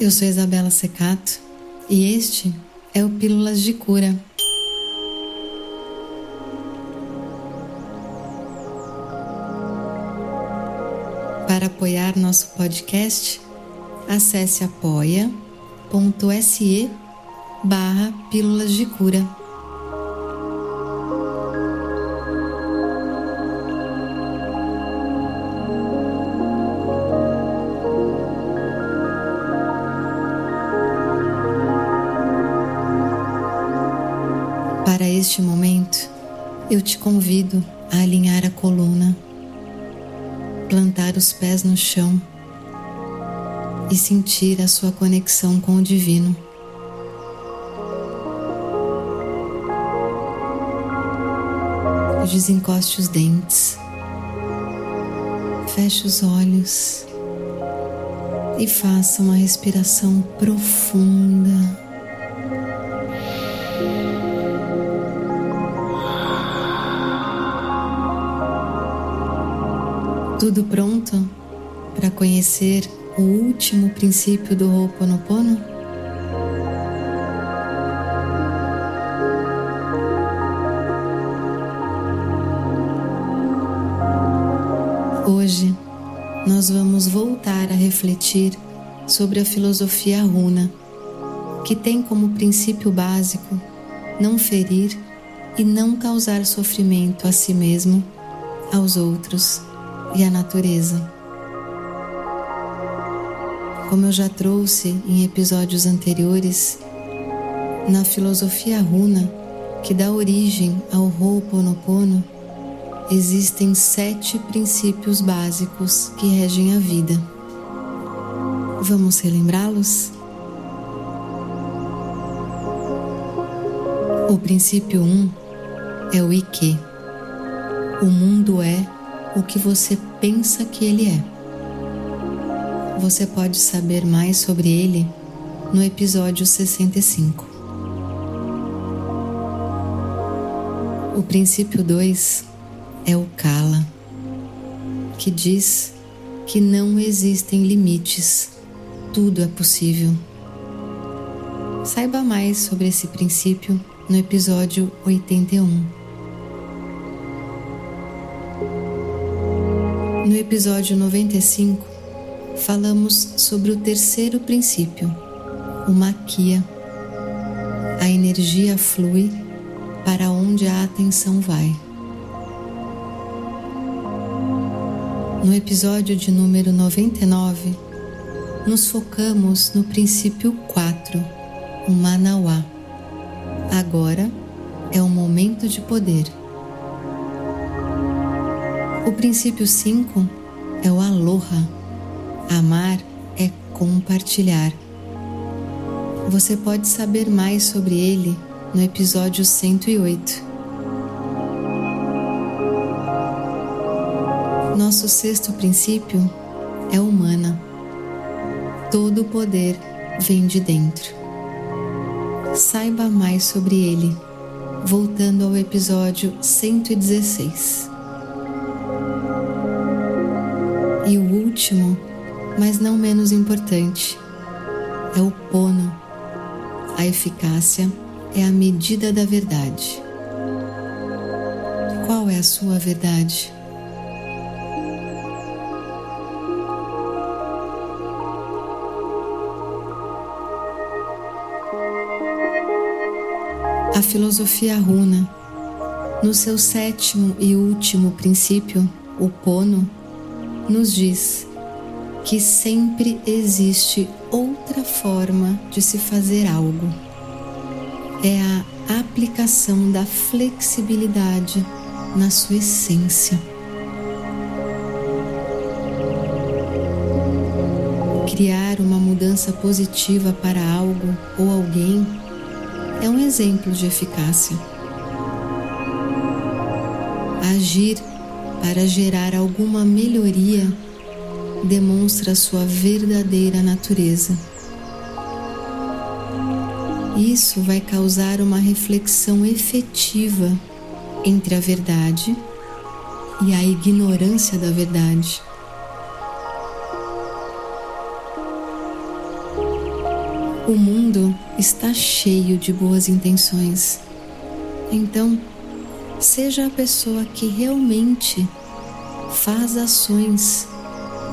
Eu sou Isabela Secato e este é o Pílulas de Cura. Para apoiar nosso podcast, acesse apoia.se barra Pílulas de Cura. Para este momento, eu te convido a alinhar a coluna, plantar os pés no chão e sentir a sua conexão com o divino. Desencoste os dentes, feche os olhos e faça uma respiração profunda. Tudo pronto para conhecer o último princípio do Ho'oponopono? Hoje nós vamos voltar a refletir sobre a filosofia runa, que tem como princípio básico não ferir e não causar sofrimento a si mesmo, aos outros e à natureza. Como eu já trouxe em episódios anteriores, na filosofia runa que dá origem ao Ho'oponopono, existem sete princípios básicos que regem a vida. Vamos relembrá-los? O princípio 1 um é o Ike. O mundo é o que você pensa que ele é. Você pode saber mais sobre ele no episódio 65. O princípio 2 é o Kala, que diz que não existem limites, tudo é possível. Saiba mais sobre esse princípio no episódio 81. Episódio 95, falamos sobre o terceiro princípio, o Maquia. A energia flui para onde a atenção vai. No episódio de número 99, nos focamos no princípio 4, o Manauá. Agora é o momento de poder. O princípio 5 é o aloha. Amar é compartilhar. Você pode saber mais sobre ele no episódio 108. Nosso sexto princípio é humana. Todo o poder vem de dentro. Saiba mais sobre ele, voltando ao episódio 116. E o último, mas não menos importante, é o pono. A eficácia é a medida da verdade. Qual é a sua verdade? A filosofia runa, no seu sétimo e último princípio, o pono, nos diz que sempre existe outra forma de se fazer algo. É a aplicação da flexibilidade na sua essência. Criar uma mudança positiva para algo ou alguém é um exemplo de eficácia. Agir para gerar alguma melhoria demonstra sua verdadeira natureza. Isso vai causar uma reflexão efetiva entre a verdade e a ignorância da verdade. O mundo está cheio de boas intenções. Então, seja a pessoa que realmente faz ações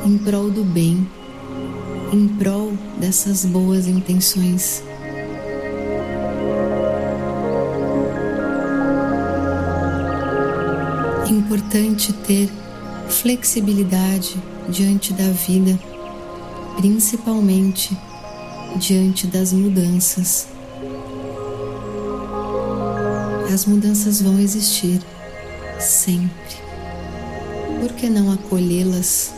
em prol do bem, em prol dessas boas intenções. É importante ter flexibilidade diante da vida, principalmente diante das mudanças. As mudanças vão existir sempre. Por que não acolhê-las?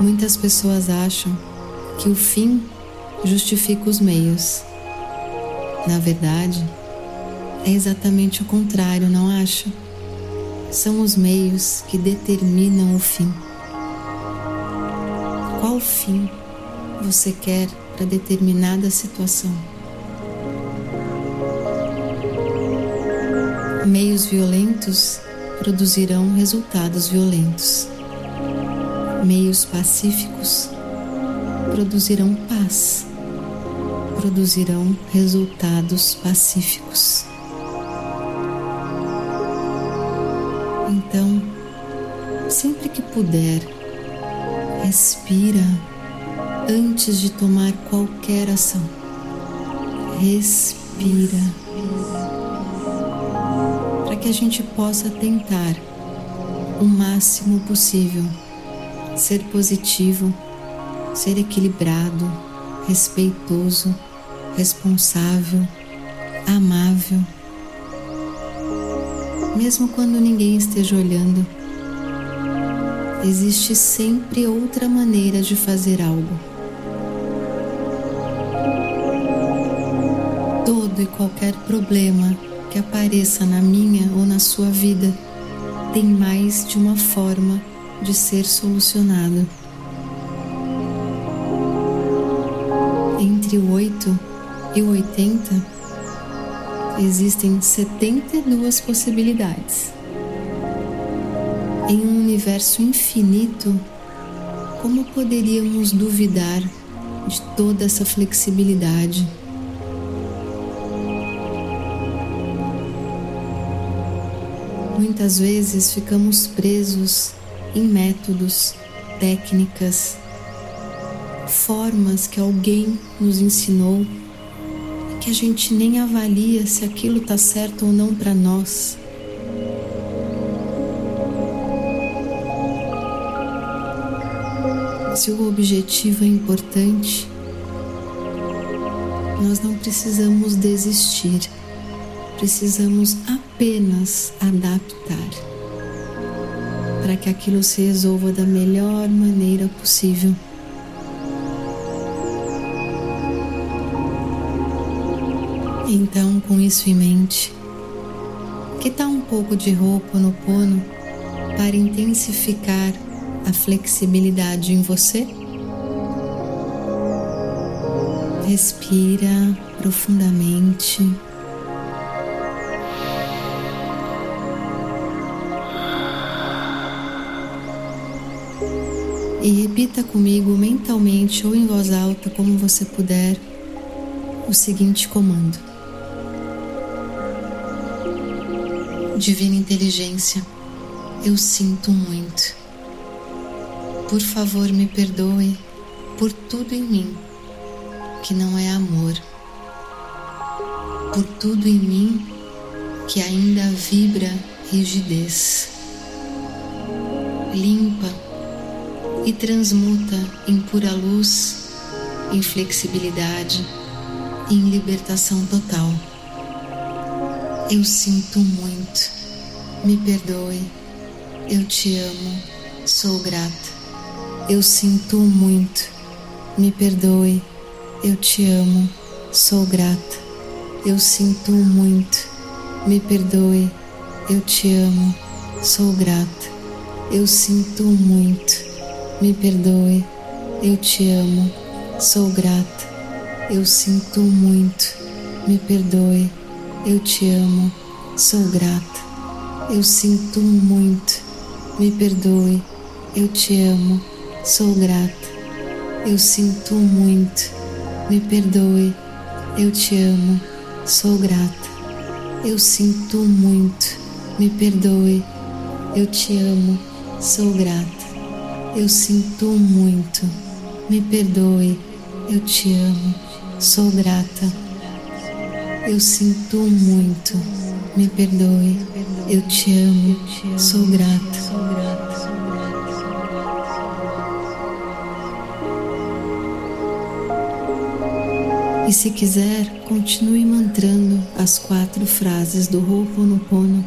Muitas pessoas acham que o fim justifica os meios. Na verdade, é exatamente o contrário, não acha? São os meios que determinam o fim. Qual fim você quer para determinada situação? Meios violentos produzirão resultados violentos. Meios pacíficos produzirão paz, produzirão resultados pacíficos. Então, sempre que puder, respira antes de tomar qualquer ação. Respira. Que a gente possa tentar o máximo possível ser positivo, ser equilibrado, respeitoso, responsável, amável mesmo quando ninguém esteja olhando. Existe sempre outra maneira de fazer algo. Todo e qualquer problema que apareça na minha ou na sua vida tem mais de uma forma de ser solucionado. Entre o 8 e o 80, existem 72 possibilidades. Em um universo infinito, como poderíamos duvidar de toda essa flexibilidade? Muitas vezes ficamos presos em métodos, técnicas, formas que alguém nos ensinou que a gente nem avalia se aquilo está certo ou não para nós. Se o objetivo é importante, nós não precisamos desistir, precisamos apenas adaptar para que aquilo se resolva da melhor maneira possível. Então, com isso em mente, que tal um pouco de roupa no pono para intensificar a flexibilidade em você? Respira profundamente. E repita comigo mentalmente ou em voz alta, como você puder, o seguinte comando. Divina Inteligência, eu sinto muito. Por favor, me perdoe por tudo em mim que não é amor, por tudo em mim que ainda vibra rigidez. Limpa e transmuta em pura luz, em flexibilidade, em libertação total. Eu sinto muito. Me perdoe. Eu te amo. Sou grata. Eu sinto muito. Me perdoe. Eu te amo. Sou grata. Eu sinto muito. Me perdoe. Eu te amo. Sou grata. Eu sinto muito. Me perdoe. Eu te amo. Sou grata. Eu sinto muito. Me perdoe. Eu te amo, sou grata. Eu sinto muito. Me perdoe. Eu te amo, sou grata. eu sinto muito, me perdoe, eu te amo, sou grata. Eu sinto muito, me perdoe, eu te amo, sou grata. Eu sinto muito, me perdoe, eu te amo, sou grata. Eu sinto muito, me perdoe, eu te amo, sou grata. E se quiser, continue mantrando as quatro frases do Ho'oponopono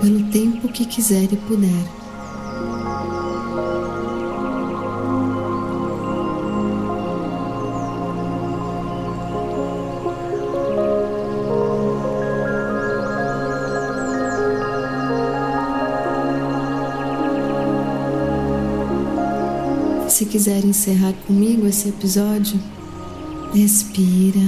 pelo tempo que quiser e puder. Se quiser encerrar comigo esse episódio, Respira.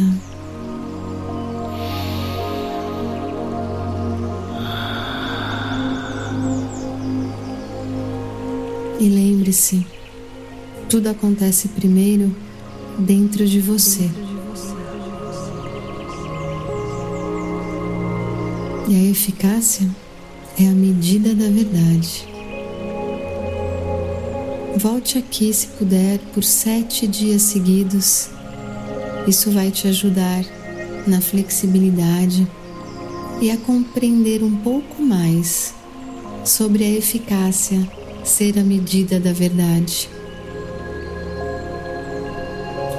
E lembre-se, tudo acontece primeiro dentro de você. E a eficácia é a medida da verdade. Volte aqui se puder por sete dias seguidos isso vai te ajudar na flexibilidade e a compreender um pouco mais sobre a eficácia ser a medida da verdade.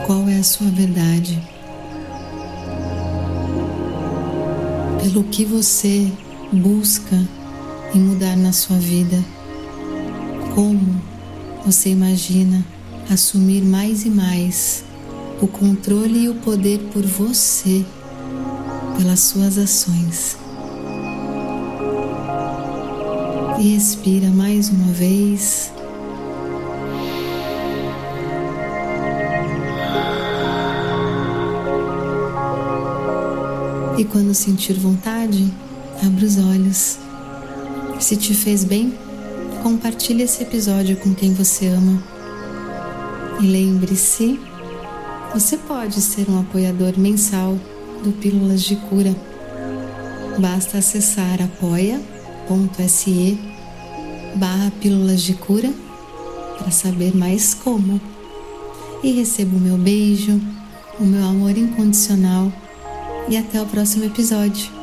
Qual é a sua verdade? Pelo que você busca em mudar na sua vida? Como você imagina assumir mais e mais o controle e o poder por você, pelas suas ações. E respira mais uma vez. E quando sentir vontade, abra os olhos. Se te fez bem, compartilhe esse episódio com quem você ama. E lembre-se você pode ser um apoiador mensal do Pílulas de Cura. Basta acessar apoia.se barra Pílulas de Cura para saber mais como. E receba o meu beijo, o meu amor incondicional e até o próximo episódio.